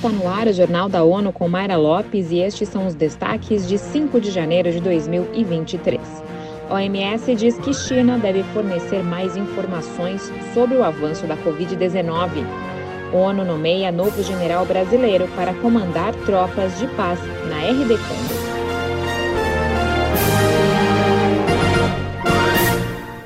está no ar o Jornal da ONU com Mayra Lopes e estes são os destaques de 5 de janeiro de 2023. OMS diz que China deve fornecer mais informações sobre o avanço da Covid-19. ONU nomeia novo general brasileiro para comandar tropas de paz na RD Congo.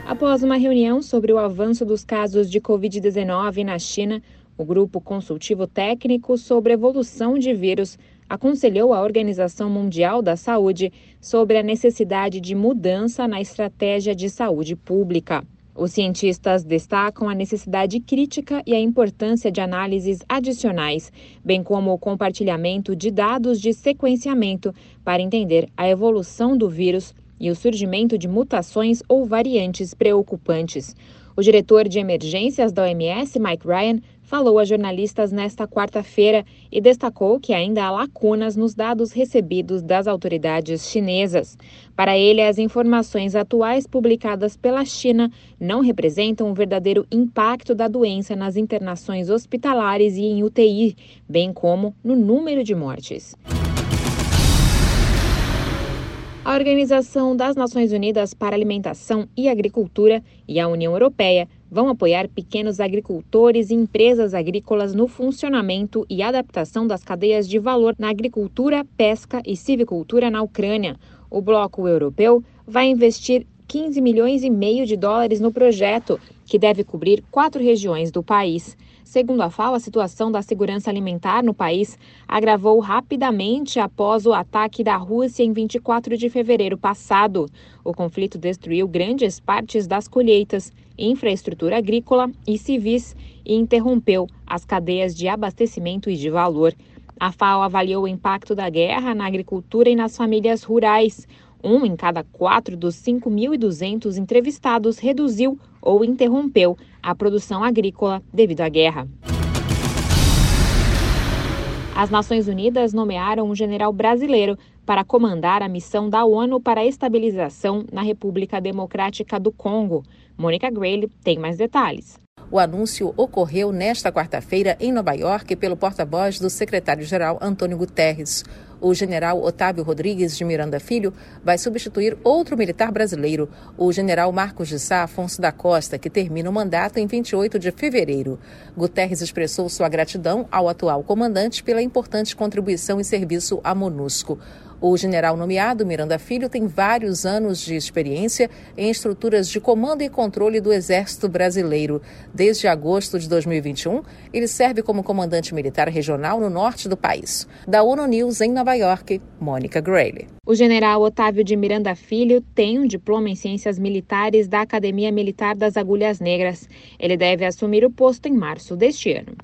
Após uma reunião sobre o avanço dos casos de Covid-19 na China, o Grupo Consultivo Técnico sobre Evolução de Vírus aconselhou a Organização Mundial da Saúde sobre a necessidade de mudança na estratégia de saúde pública. Os cientistas destacam a necessidade crítica e a importância de análises adicionais, bem como o compartilhamento de dados de sequenciamento para entender a evolução do vírus e o surgimento de mutações ou variantes preocupantes. O diretor de emergências da OMS, Mike Ryan, falou a jornalistas nesta quarta-feira e destacou que ainda há lacunas nos dados recebidos das autoridades chinesas. Para ele, as informações atuais publicadas pela China não representam o verdadeiro impacto da doença nas internações hospitalares e em UTI, bem como no número de mortes. A Organização das Nações Unidas para Alimentação e Agricultura e a União Europeia vão apoiar pequenos agricultores e empresas agrícolas no funcionamento e adaptação das cadeias de valor na agricultura, pesca e civicultura na Ucrânia. O bloco europeu vai investir 15 milhões e meio de dólares no projeto, que deve cobrir quatro regiões do país. Segundo a FAO, a situação da segurança alimentar no país agravou rapidamente após o ataque da Rússia em 24 de fevereiro passado. O conflito destruiu grandes partes das colheitas, infraestrutura agrícola e civis e interrompeu as cadeias de abastecimento e de valor. A FAO avaliou o impacto da guerra na agricultura e nas famílias rurais. Um em cada quatro dos 5.200 entrevistados reduziu ou interrompeu a produção agrícola devido à guerra. As Nações Unidas nomearam um general brasileiro para comandar a missão da ONU para a estabilização na República Democrática do Congo. Mônica Grayle tem mais detalhes. O anúncio ocorreu nesta quarta-feira em Nova York pelo porta-voz do secretário-geral Antônio Guterres. O general Otávio Rodrigues de Miranda Filho vai substituir outro militar brasileiro, o general Marcos de Sá Afonso da Costa, que termina o mandato em 28 de fevereiro. Guterres expressou sua gratidão ao atual comandante pela importante contribuição e serviço à MONUSCO. O general nomeado, Miranda Filho, tem vários anos de experiência em estruturas de comando e controle do Exército Brasileiro. Desde agosto de 2021, ele serve como comandante militar regional no norte do país. Da ONU News em Nova York, Mônica Grayle. O general Otávio de Miranda Filho tem um diploma em Ciências Militares da Academia Militar das Agulhas Negras. Ele deve assumir o posto em março deste ano.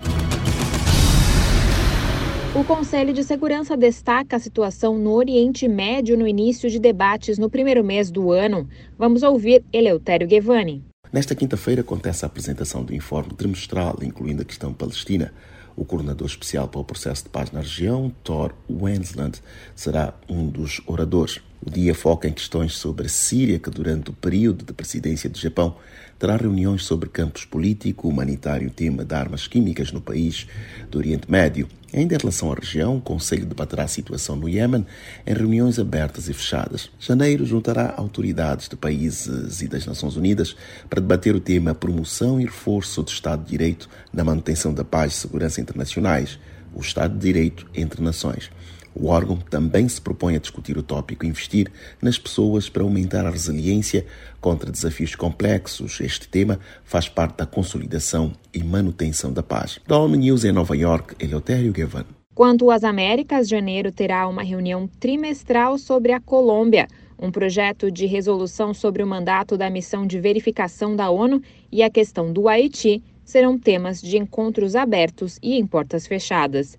O Conselho de Segurança destaca a situação no Oriente Médio no início de debates no primeiro mês do ano. Vamos ouvir Eleutério Guevani. Nesta quinta-feira acontece a apresentação do informe trimestral, incluindo a questão palestina. O coordenador especial para o processo de paz na região, Thor Wensland, será um dos oradores. O dia foca em questões sobre a Síria, que durante o período de presidência do Japão terá reuniões sobre campos político, humanitário e tema de armas químicas no país do Oriente Médio. Ainda em relação à região, o Conselho debaterá a situação no Iêmen em reuniões abertas e fechadas. Janeiro juntará autoridades de países e das Nações Unidas para debater o tema promoção e reforço do Estado de Direito na manutenção da paz e segurança internacionais, o Estado de Direito entre nações. O órgão também se propõe a discutir o tópico investir nas pessoas para aumentar a resiliência contra desafios complexos. Este tema faz parte da consolidação e manutenção da paz. Da ONU News em Nova York, Eleutério Gavan. Quanto às Américas, janeiro terá uma reunião trimestral sobre a Colômbia. Um projeto de resolução sobre o mandato da missão de verificação da ONU e a questão do Haiti serão temas de encontros abertos e em portas fechadas.